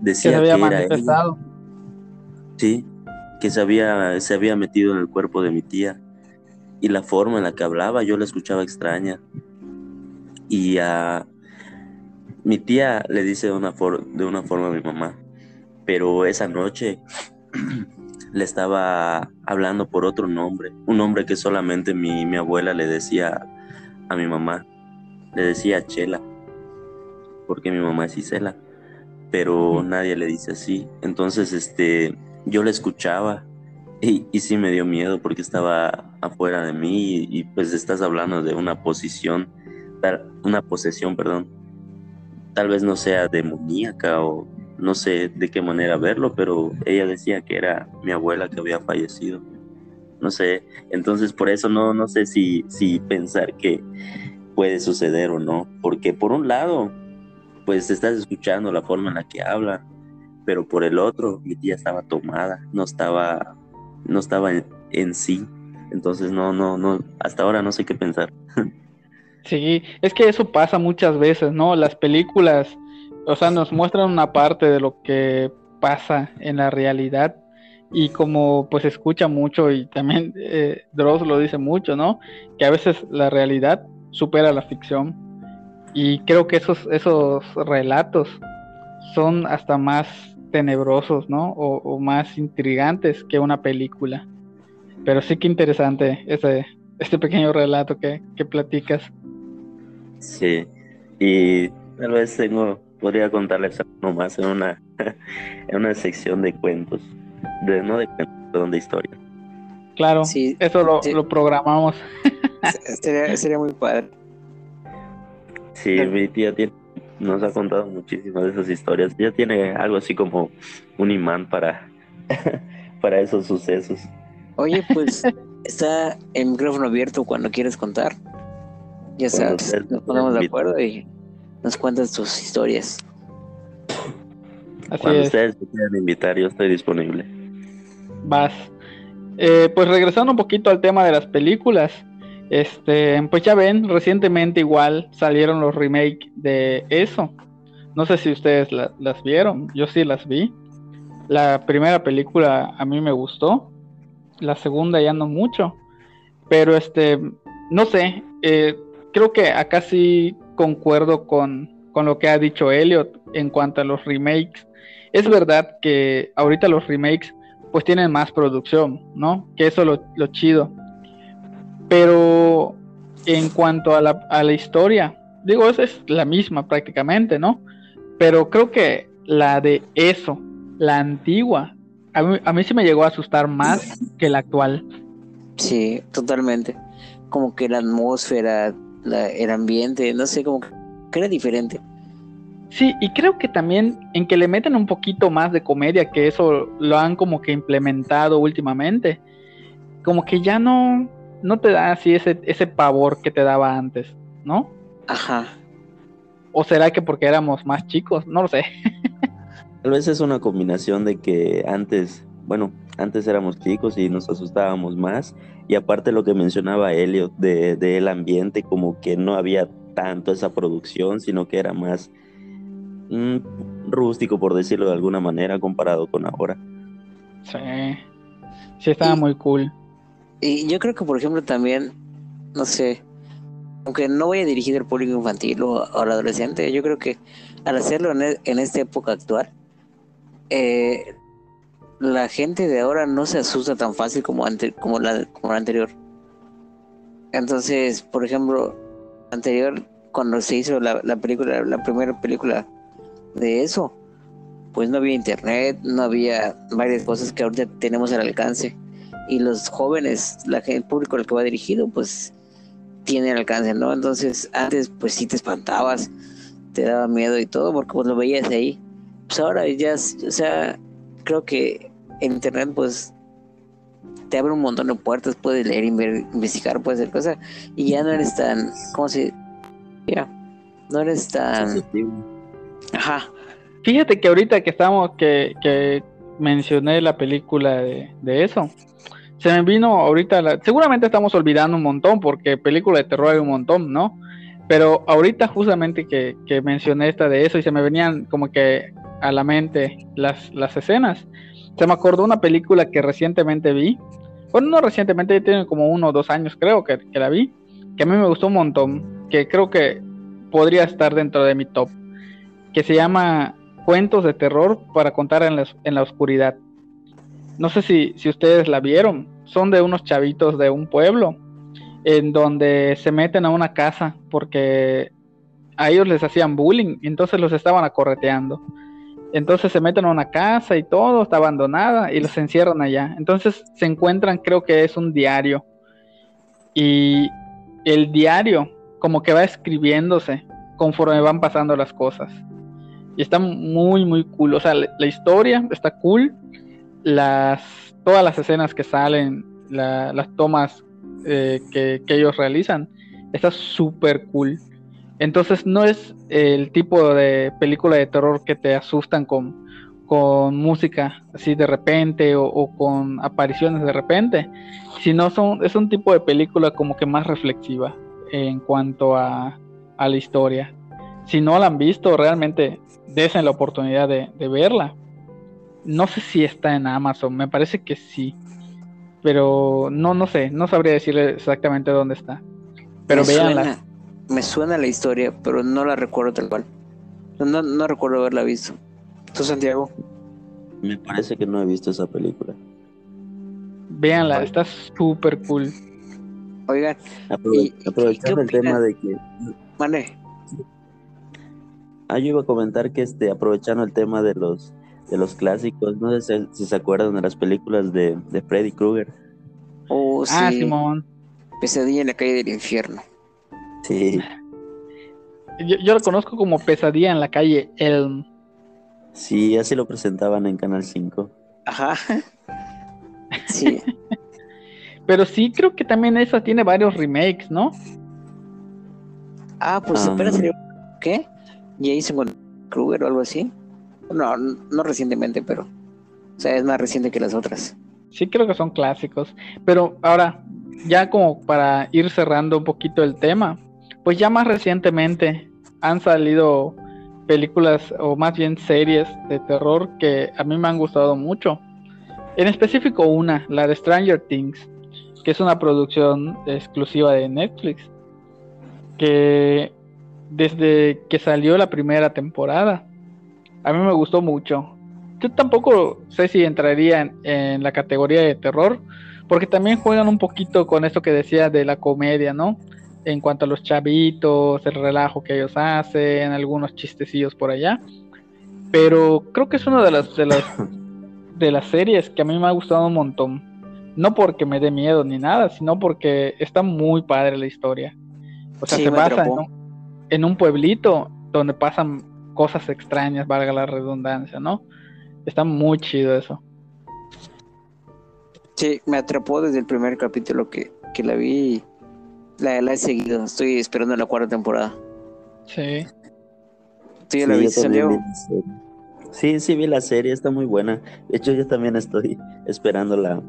Decía que, había manifestado. Sí, que se había, se había metido en el cuerpo de mi tía y la forma en la que hablaba yo la escuchaba extraña. Y a mi tía le dice de una, de una forma a mi mamá, pero esa noche le estaba hablando por otro nombre, un nombre que solamente mi, mi abuela le decía a mi mamá, le decía Chela, porque mi mamá es Isela, pero nadie le dice así. Entonces, este, yo la escuchaba y, y, sí me dio miedo porque estaba afuera de mí y, pues estás hablando de una posición, una posesión, perdón. Tal vez no sea demoníaca o no sé de qué manera verlo, pero ella decía que era mi abuela que había fallecido. No sé, entonces por eso no, no sé si, si pensar que puede suceder o no, porque por un lado, pues estás escuchando la forma en la que habla, pero por el otro, mi tía estaba tomada, no estaba no estaba en, sí. Entonces no, no, no, hasta ahora no sé qué pensar. Sí, es que eso pasa muchas veces, ¿no? Las películas, o sea, nos muestran una parte de lo que pasa en la realidad y como pues escucha mucho y también eh, Dross lo dice mucho, ¿no? Que a veces la realidad supera la ficción y creo que esos, esos relatos son hasta más tenebrosos, ¿no? O, más intrigantes que una película. Pero sí que interesante ese, este pequeño relato que, que platicas. Sí, y tal vez tengo, podría contarles algo más en una, en una sección de cuentos, de, no de cuentos, perdón, de historia. Claro, sí, eso lo, lo programamos. sería, sería muy padre. Sí, mi tía tiene nos ha contado muchísimas de esas historias. Ya tiene algo así como un imán para, para esos sucesos. Oye, pues está el micrófono abierto cuando quieres contar. Ya sabes, nos ponemos de acuerdo y nos cuentas tus historias. cuando ustedes me quieran invitar, yo estoy disponible. Vas. Eh, pues regresando un poquito al tema de las películas, este, pues ya ven, recientemente igual salieron los remakes de eso. No sé si ustedes las vieron, yo sí las vi. La primera película a mí me gustó, la segunda ya no mucho, pero este, no sé, eh, creo que acá sí concuerdo con, con lo que ha dicho Elliot en cuanto a los remakes. Es verdad que ahorita los remakes pues tienen más producción, ¿no? Que eso lo, lo chido pero en cuanto a la, a la historia, digo, esa es la misma prácticamente, ¿no? Pero creo que la de eso, la antigua, a mí, a mí sí me llegó a asustar más que la actual. Sí, totalmente. Como que la atmósfera, el ambiente, no sé, como que era diferente. Sí, y creo que también en que le meten un poquito más de comedia, que eso lo han como que implementado últimamente, como que ya no, no te da así ese, ese pavor que te daba antes, ¿no? Ajá. ¿O será que porque éramos más chicos? No lo sé. Tal vez es una combinación de que antes, bueno, antes éramos chicos y nos asustábamos más. Y aparte lo que mencionaba Elliot del de, el ambiente, como que no había tanto esa producción, sino que era más mm, rústico, por decirlo de alguna manera, comparado con ahora. Sí, sí estaba muy cool. Y yo creo que, por ejemplo, también, no sé, aunque no voy a dirigir al público infantil o, al adolescente, yo creo que al hacerlo en, en esta época actual, eh, la gente de ahora no se asusta tan fácil como, ante, como, la, como la anterior. Entonces, por ejemplo, anterior, cuando se hizo la, la película, la primera película de eso, pues no había internet, no había varias cosas que ahorita tenemos al alcance y los jóvenes, la gente, el público al que va dirigido, pues tiene alcance, ¿no? Entonces, antes pues sí te espantabas, te daba miedo y todo, porque pues lo veías ahí. Pues ahora ya, o sea, creo que en internet pues te abre un montón de puertas, puedes leer, investigar, puedes hacer cosas, y ya no eres tan, ¿cómo se? Ya, no eres tan... Ajá. Fíjate que ahorita que estamos, que, que mencioné la película de, de eso, se me vino ahorita, la, seguramente estamos olvidando un montón porque película de terror hay un montón, ¿no? Pero ahorita justamente que, que, mencioné esta de eso y se me venían como que a la mente las, las escenas, se me acordó una película que recientemente vi, bueno, no recientemente, tiene como uno o dos años creo que, la vi, que a mí me gustó un montón, que creo que podría estar dentro de mi top, que se llama Cuentos de Terror para contar en la, en la oscuridad. No sé si, si ustedes la vieron, son de unos chavitos de un pueblo, en donde se meten a una casa porque a ellos les hacían bullying, entonces los estaban acorreteando. Entonces se meten a una casa y todo está abandonada y los encierran allá. Entonces se encuentran, creo que es un diario. Y el diario como que va escribiéndose conforme van pasando las cosas. Y está muy, muy cool. O sea, la, historia está cool. Las, todas las escenas que salen, las tomas eh, que, que ellos realizan, está súper cool. Entonces no es el tipo de película de terror que te asustan con, con música así de repente o, con apariciones de repente, sino son, es un tipo de película como que más reflexiva en cuanto a, la historia. Si no la han visto, realmente desen la oportunidad de, verla. No sé si está en Amazon, me parece que sí. Pero no, no sé, no sabría decirle exactamente dónde está. Pero véanla me suena la historia, pero no la recuerdo tal cual. No, no recuerdo haberla visto. ¿Tú, Santiago? Me parece que no he visto esa película. Véanla, está súper cool. Oigan, aprovechando el tema de que. Mane. Ah, yo iba a comentar que este, aprovechando el tema de los de los clásicos, no sé si, se acuerdan de las películas de, de Freddy Krueger. Oh, ah, sí. Simón. Pesadilla en la calle del infierno. Sí. Yo, lo conozco como Pesadilla en la calle Elm. Sí, así lo presentaban en Canal 5. Ajá. Sí. Pero sí creo que también esa tiene varios remakes, ¿no? Ah, pues espera, um, ¿qué? Jason Kruger o algo así. No, no recientemente, pero. O sea, es más reciente que las otras. Sí, creo que son clásicos. Pero ahora, ya como para ir cerrando un poquito el tema, pues ya más recientemente han salido películas o más bien series de terror que a mí me han gustado mucho. En específico una, la de Stranger Things, que es una producción exclusiva de Netflix, que desde que salió la primera temporada, a mí me gustó mucho. Yo tampoco sé si entraría en, la categoría de terror, porque también juegan un poquito con esto que decía de la comedia, ¿no? En cuanto a los chavitos, el relajo que ellos hacen, algunos chistecillos por allá. Pero creo que es una de las, de las, de las series que a mí me ha gustado un montón. No porque me dé miedo ni nada, sino porque está muy padre la historia. O sea, se basa en un, pueblito donde pasan cosas extrañas, valga la redundancia, ¿no? Está muy chido eso. Sí, me atrapó desde el primer capítulo que, que la vi la, he seguido, estoy esperando la cuarta temporada. Sí. ¿Tú ya la viste, Sí, sí, vi la serie, está muy buena. De hecho, yo también estoy esperando la,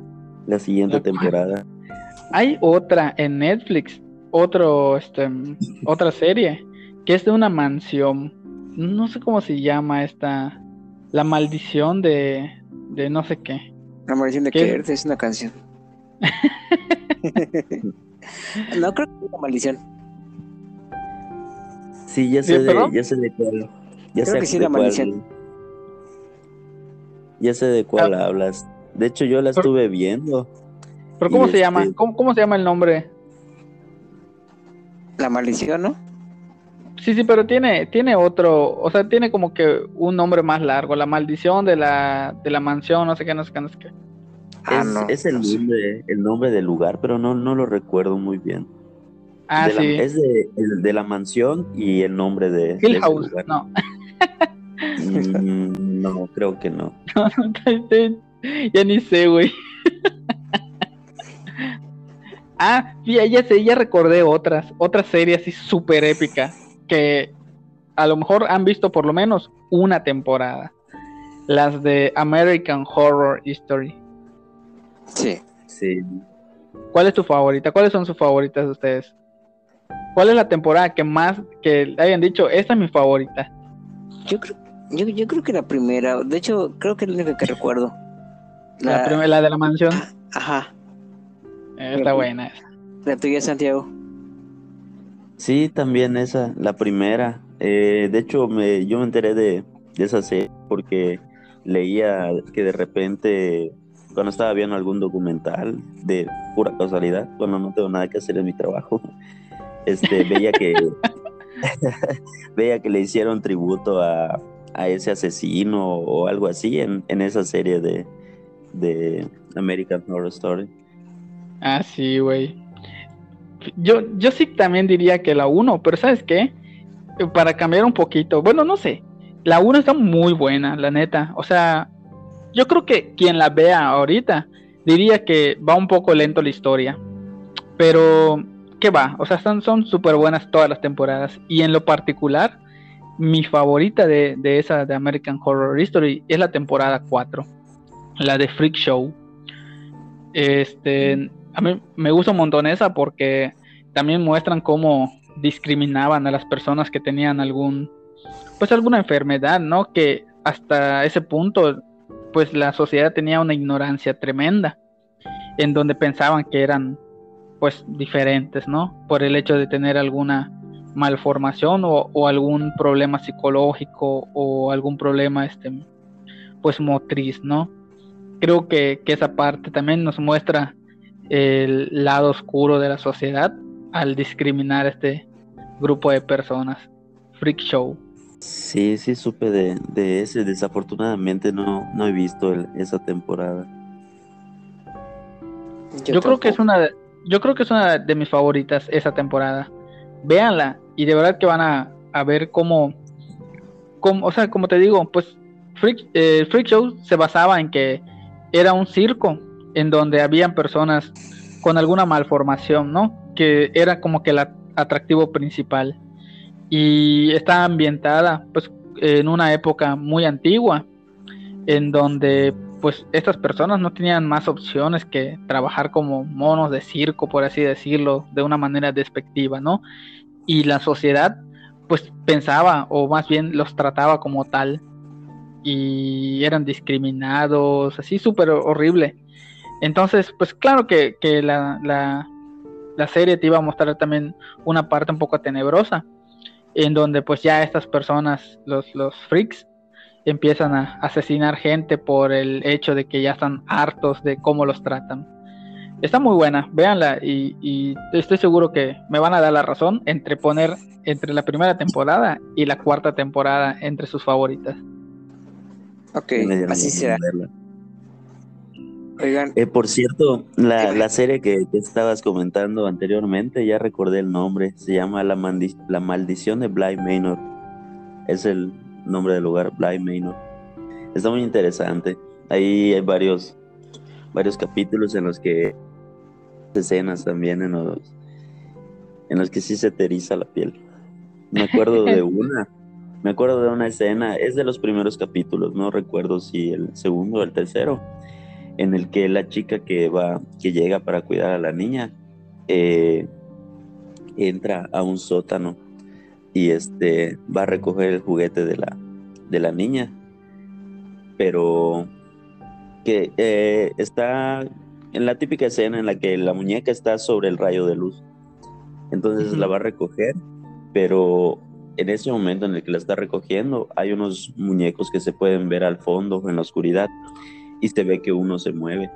la siguiente temporada. Hay otra en Netflix, otro, este, otra serie, que es de una mansión. No sé cómo se llama esta. La maldición de, de no sé qué. La maldición de qué es una canción. No creo que sea una maldición. Sí, ya sé, de, ya sé de cuál. Ya creo sé que sí de maldición. Ya sé de cuál ah. hablas. De hecho, yo la estuve viendo. ¿Pero cómo se llama? Este ¿Cómo, ¿Cómo se llama el nombre? La maldición, ¿no? Sí, sí, pero tiene, tiene otro, o sea, tiene como que un nombre más largo, la maldición de la, de la mansión, no sé qué, no sé qué, no sé qué. Ah, es, el, nombre, el nombre del lugar, pero no, no lo recuerdo muy bien. Ah, sí. es de, de, la mansión y el nombre de. Hill House, no. Mm, no, creo que no. ya ni sé, güey. ah, ya sé, ya recordé otras, otras series así súper épicas que a lo mejor han visto por lo menos una temporada. Las de American Horror History. Sí. Sí. ¿Cuál es tu favorita? ¿Cuáles son sus favoritas de ustedes? ¿Cuál es la temporada que más que hayan dicho, esta es mi favorita? Yo creo, yo, creo que la primera, de hecho, creo que es la única que recuerdo. La, primera, la de la mansión. Ajá. está buena esa. ¿La tuya, Santiago? Sí, también esa, la primera. Eh, de hecho, me, yo me enteré de, de esa serie porque leía que de repente, cuando estaba viendo algún documental de pura casualidad, cuando no tengo nada que hacer en mi trabajo, este, veía que veía que le hicieron tributo a, a ese asesino o algo así en, en esa serie de, de American Horror Story. Ah, sí, güey. Yo, yo sí también diría que la 1, pero ¿sabes qué? Para cambiar un poquito, bueno, no sé, la 1 está muy buena, la neta. O sea, yo creo que quien la vea ahorita diría que va un poco lento la historia. Pero, ¿qué va? O sea, son súper buenas todas las temporadas. Y en lo particular, mi favorita de, de, esa de American Horror History es la temporada 4, la de Freak Show. Este, a mí me gusta un montón esa porque también muestran cómo discriminaban a las personas que tenían algún pues alguna enfermedad, ¿no? Que hasta ese punto, pues la sociedad tenía una ignorancia tremenda, en donde pensaban que eran, pues, diferentes, ¿no? Por el hecho de tener alguna malformación o, algún problema psicológico o algún problema, este, pues, motriz, ¿no? Creo que, que esa parte también nos muestra el lado oscuro de la sociedad al discriminar a este grupo de personas. Freak Show. Sí, sí supe de, ese. Desafortunadamente no, no he visto esa temporada. Yo, creo que es una de, yo creo que es una de mis favoritas esa temporada. Véanla y de verdad que van a, ver cómo, cómo, o sea, como te digo, pues Freak, eh, Freak Show se basaba en que era un circo en donde habían personas con alguna malformación, ¿no? Que era como que el atractivo principal y está ambientada pues en una época muy antigua en donde pues estas personas no tenían más opciones que trabajar como monos de circo por así decirlo de una manera despectiva no y la sociedad pues pensaba o más bien los trataba como tal y eran discriminados así súper horrible. Entonces pues claro que, que la, la, la serie te iba a mostrar también una parte un poco tenebrosa en donde pues ya estas personas, los, los freaks, empiezan a asesinar gente por el hecho de que ya están hartos de cómo los tratan. Está muy buena, véanla y, estoy seguro que me van a dar la razón entre poner entre la primera temporada y la cuarta temporada entre sus favoritas. Ok, así será. Eh, por cierto, la, serie que, estabas comentando anteriormente, ya recordé el nombre, se llama La, la Maldición de Bly Manor. Es el nombre del lugar, Bly Manor. Está muy interesante. Ahí hay varios, varios capítulos en los que escenas también en los, en los que sí se te eriza la piel. Me acuerdo de una, me acuerdo de una escena, es de los primeros capítulos, no recuerdo si el segundo o el tercero en el que la chica que va, que llega para cuidar a la niña, eh, entra a un sótano y este va a recoger el juguete de la, de la niña, pero que eh, está en la típica escena en la que la muñeca está sobre el rayo de luz. Entonces la va a recoger, pero en ese momento en el que la está recogiendo hay unos muñecos que se pueden ver al fondo en la oscuridad y se ve que uno se mueve.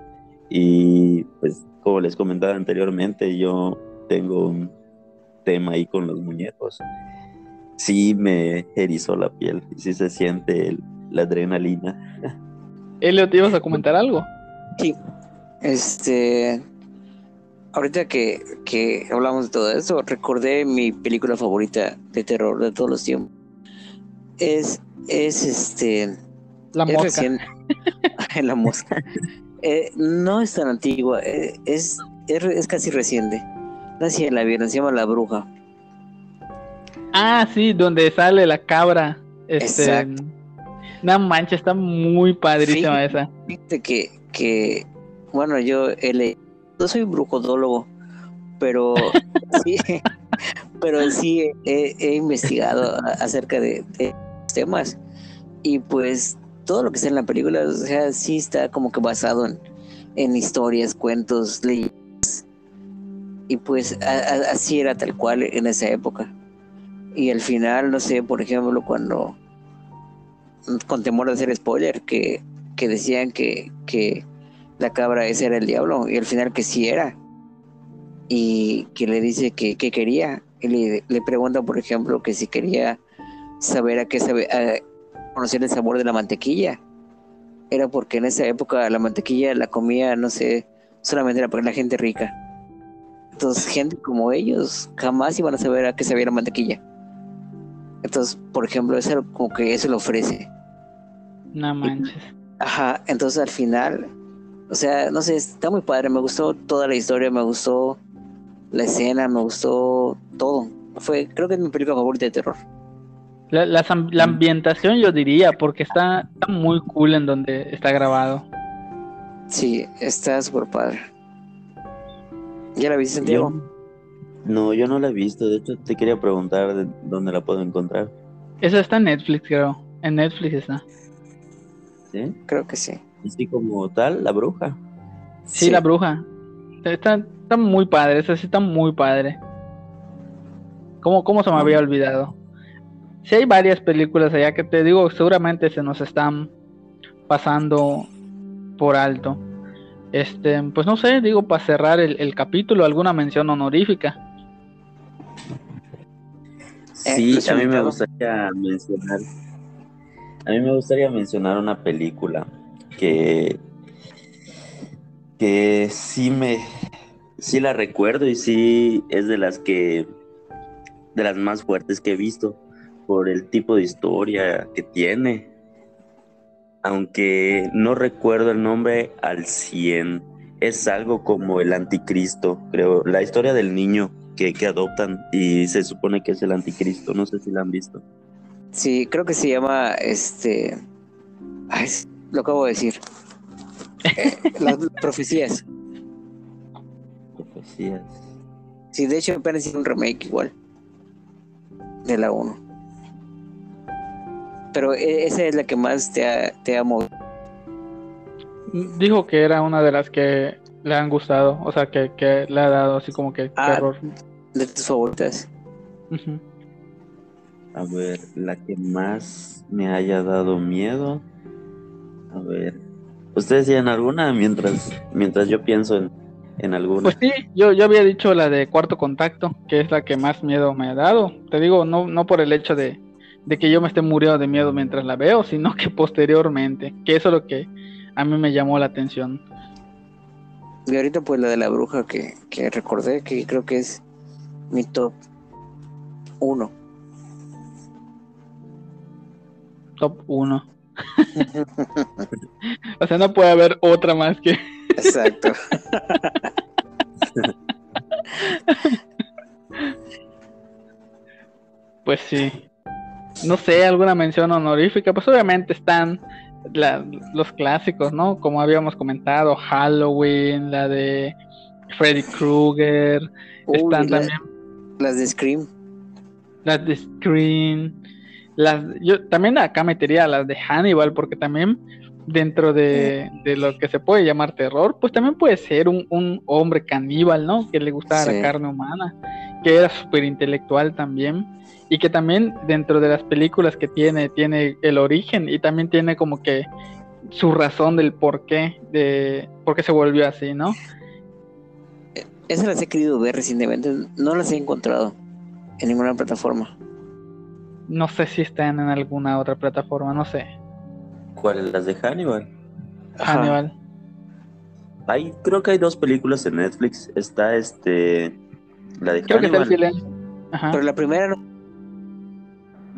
Y pues como les comentaba anteriormente, yo tengo un tema ahí con los muñecos. Sí me erizó la piel y sí se siente la adrenalina. Elio, ¿te ibas a comentar algo? Sí, este, ahorita que, que hablamos de todo eso, recordé mi película favorita de terror de todos los tiempos. Es, es este, la mosca. la mosca. Eh, no es tan antigua, eh, es, es, casi reciente. No sé si la vieron, se llama La Bruja. Ah, sí, donde sale la cabra. Este, Exacto. Una mancha, está muy padrísima esa. Fíjate que, que, bueno, yo he no soy brujodólogo, pero sí, pero sí he, investigado acerca de, de temas y pues todo lo que está en la película, o sea, sí está como que basado en, historias, cuentos, leyendas Y pues así era tal cual en esa época. Y al final, no sé, por ejemplo, cuando, con temor de hacer spoiler, que, que decían que, que la cabra ese era el diablo, y al final que sí era. Y que le dice que, quería. Y le, le, pregunta, por ejemplo, que si quería saber a qué sabe, conocer el sabor de la mantequilla. Era porque en esa época la mantequilla la comía, no sé, solamente era para la gente rica. Entonces, gente como ellos jamás iban a saber a qué sabía la mantequilla. Entonces, por ejemplo, eso como que eso lo ofrece. No manches. ajá, entonces al final, o sea, no sé, está muy padre, me gustó toda la historia, me gustó la escena, me gustó todo. Fue, creo que es mi película favorita de terror. La, la, ambientación yo diría, porque está, está, muy cool en donde está grabado. Sí, está súper padre. ¿Ya la viste, Santiago? No, yo no la he visto. De hecho, te quería preguntar de dónde la puedo encontrar. Esa está en Netflix, creo. En Netflix está. ¿Sí? Creo que sí. Así como tal, la bruja. Sí, la bruja. Está, está muy padre, esa sí está muy padre. ¿Cómo, cómo se me había olvidado? Sí hay varias películas allá que te digo, seguramente se nos están pasando por alto. Este, pues no sé, digo, para cerrar el, capítulo, alguna mención honorífica. Sí, a mí me gustaría mencionar. A mí me gustaría mencionar una película que que sí me sí la recuerdo y sí es de las que de las más fuertes que he visto por el tipo de historia que tiene aunque no recuerdo el nombre al 100. Es algo como el anticristo, creo. La historia del niño que, adoptan y se supone que es el anticristo. No sé si la han visto. Sí, creo que se llama este. lo acabo de decir. Eh, las profecías. Profecías. Sí, de hecho apenas hice un remake igual. De la 1. Pero e, esa es la que más te ha, te ha movido. Dijo que era una de las que le han gustado, o sea, que, le ha dado así como que ah, De tus favoritas. A ver, la que más me haya dado miedo. A ver. ¿Ustedes tienen alguna mientras, mientras yo pienso en, en alguna? Pues sí, yo, yo había dicho la de cuarto contacto, que es la que más miedo me ha dado. Te digo, no, no por el hecho de, de que yo me esté muriendo de miedo mientras la veo, sino que posteriormente, que eso es lo que a mí me llamó la atención. Y ahorita pues la de la bruja que, que recordé, que creo que es mi top 1. Top 1. o sea, no puede haber otra más que... Exacto. pues sí no sé, alguna mención honorífica, pues obviamente están los clásicos, ¿no? Como habíamos comentado, Halloween, la de Freddy Krueger, están también las de Scream. Las de Scream. Las, yo también acá metería las de Hannibal, porque también dentro de, lo que se puede llamar terror, pues también puede ser un, hombre caníbal, ¿no? Que le gustaba la carne humana, que era súper intelectual también y que también dentro de las películas que tiene, tiene el origen y también tiene como que su razón del por qué, de por qué se volvió así, ¿no? Esas las he querido ver recientemente, no las he encontrado en ninguna plataforma. No sé si están en alguna otra plataforma, no sé. ¿Cuáles? ¿Las de Hannibal? Hannibal. Hay, creo que hay dos películas en Netflix. Está este. La de creo Que está el silencio. Pero la primera no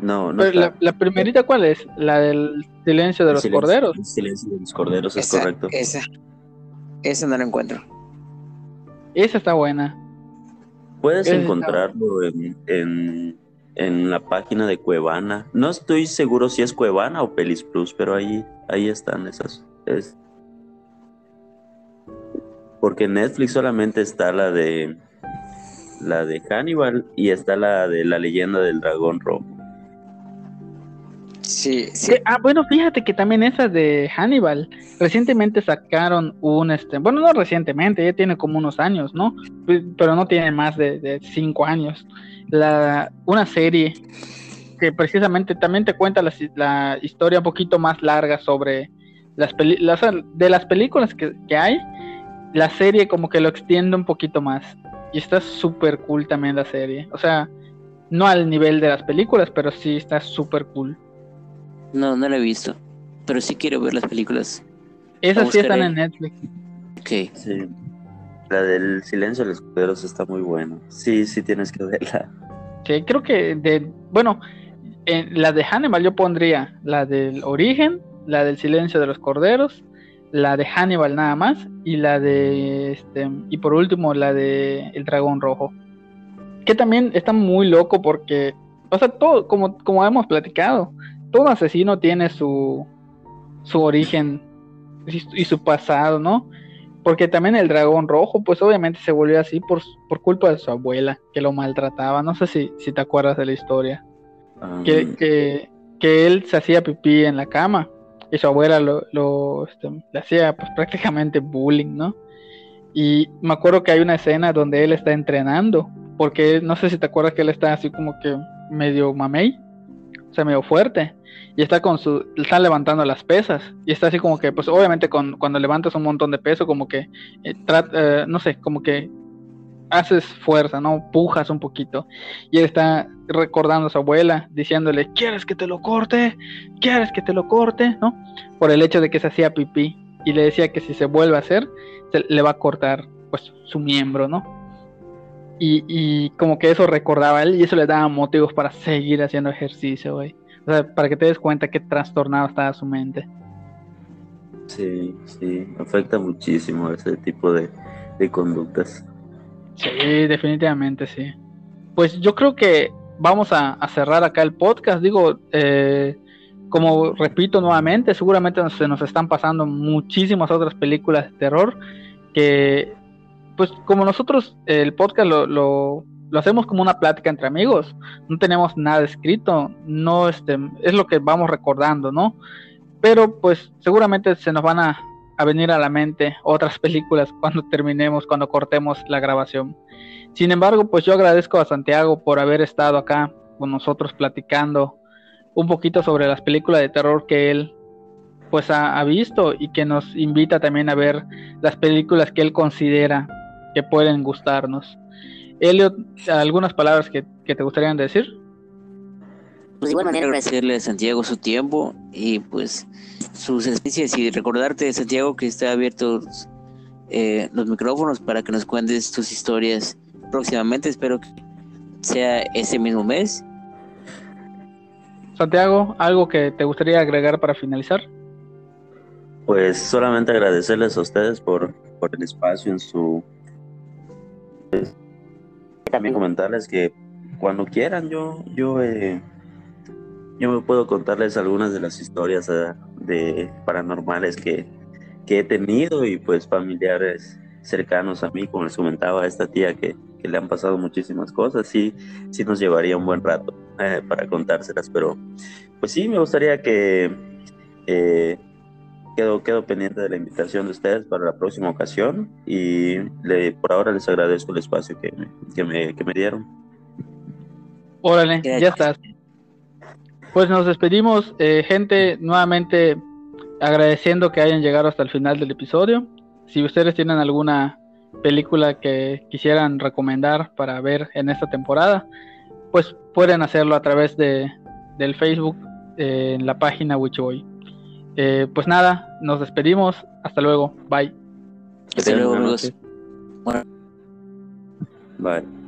no, no. la, primerita, ¿cuál es? La del silencio de los corderos. El silencio de los corderos, es correcto. Esa. Esa no la encuentro. Esa está buena. Puedes encontrarlo en, en, la página de Cuevana. No estoy seguro si es Cuevana o Pelis Plus, pero ahí, ahí están esas. Es... Porque en Netflix solamente está la de la de Hannibal y está la de la leyenda del dragón rojo. Sí. Que- ah, bueno, fíjate que también esa de Hannibal, recientemente sacaron un, este, bueno, no recientemente, ya tiene como unos años, ¿no? Pe- Pero no tiene más de, de cinco años. La, una serie que precisamente también te cuenta la, la historia un poquito más larga sobre las peli- de las películas que, que hay, la serie como que lo extiende un poquito más. Y está súper cool también la serie. O sea, no al nivel de las películas, pero sí está súper cool. No, no la he visto. Pero sí quiero ver las películas. Esas sí están en Netflix. Ok. Sí. La del silencio de los cueros está muy buena. Sí, sí tienes que verla. Sí, creo que de, bueno, en la de Hannibal yo pondría la del origen, la del silencio de los corderos, la de Hannibal nada más, y la de este, y por último la de El dragón rojo. Que también está muy loco porque, o sea, todo, como, como hemos platicado, todo asesino tiene su, su origen y, y su pasado, ¿no? Porque también el dragón rojo, pues obviamente se volvió así por, por culpa de su abuela, que lo maltrataba. No sé si, si te acuerdas de la historia. Um, Que, que, que él se hacía pipí en la cama y su abuela lo, lo este, le hacía pues prácticamente bullying, ¿no? Y me acuerdo que hay una escena donde él está entrenando, porque no sé si te acuerdas que él está así como que medio mamey, o sea, medio fuerte, y está con su, está levantando las pesas, y está así como que, pues obviamente con, cuando levantas un montón de peso, como que, eh, eh, no sé, como que haces fuerza, ¿no? Pujas un poquito, y él está recordando a su abuela, diciéndole, ¿quieres que te lo corte? ¿Quieres que te lo corte? ¿No? Por el hecho de que se hacía pipí, y le decía que si se vuelve a hacer, se le va a cortar, pues, su miembro, ¿no? Y, y como que eso recordaba a él y eso le daba motivos para seguir haciendo ejercicio, güey. O sea, para que te des cuenta qué trastornado estaba su mente. Sí, sí, afecta muchísimo ese tipo de, de conductas. Sí, definitivamente sí. Pues yo creo que vamos a, a cerrar acá el podcast. Digo, eh, como repito nuevamente, seguramente se nos están pasando muchísimas otras películas de terror que, pues como nosotros el podcast lo, lo, hacemos como una plática entre amigos, no tenemos nada escrito, no este, es lo que vamos recordando, ¿no? Pero pues seguramente se nos van a, a venir a la mente otras películas cuando terminemos, cuando cortemos la grabación. Sin embargo, pues yo agradezco a Santiago por haber estado acá con nosotros platicando un poquito sobre las películas de terror que él pues ha visto y que nos invita también a ver las películas que él considera que pueden gustarnos. Elliot, algunas palabras que, que te gustarían decir. Pues de igual manera agradecerle a Santiago su tiempo y pues sus experiencias y recordarte, Santiago, que está abiertos eh, los micrófonos para que nos cuentes tus historias próximamente. Espero que sea ese mismo mes. Santiago, algo que te gustaría agregar para finalizar. Pues solamente agradecerles a ustedes por, por el espacio en su... pues, también comentarles que cuando quieran yo, yo, eh, yo me puedo contarles algunas de las historias eh, de paranormales que, que he tenido y pues familiares cercanos a mí, como les comentaba a esta tía que, que le han pasado muchísimas cosas, sí, sí nos llevaría un buen rato eh, para contárselas, pero pues sí, me gustaría que eh, quedo, quedo pendiente de la invitación de ustedes para la próxima ocasión y le, por ahora les agradezco el espacio que me, que me, que me dieron. Órale, ya estás. Pues nos despedimos, eh, gente, nuevamente agradeciendo que hayan llegado hasta el final del episodio. Si ustedes tienen alguna película que quisieran recomendar para ver en esta temporada, pues pueden hacerlo a través de, del Facebook eh, en la página Witchboy. Eh, pues nada, nos despedimos. Hasta luego. Bye. Hasta luego, amigos. Bye.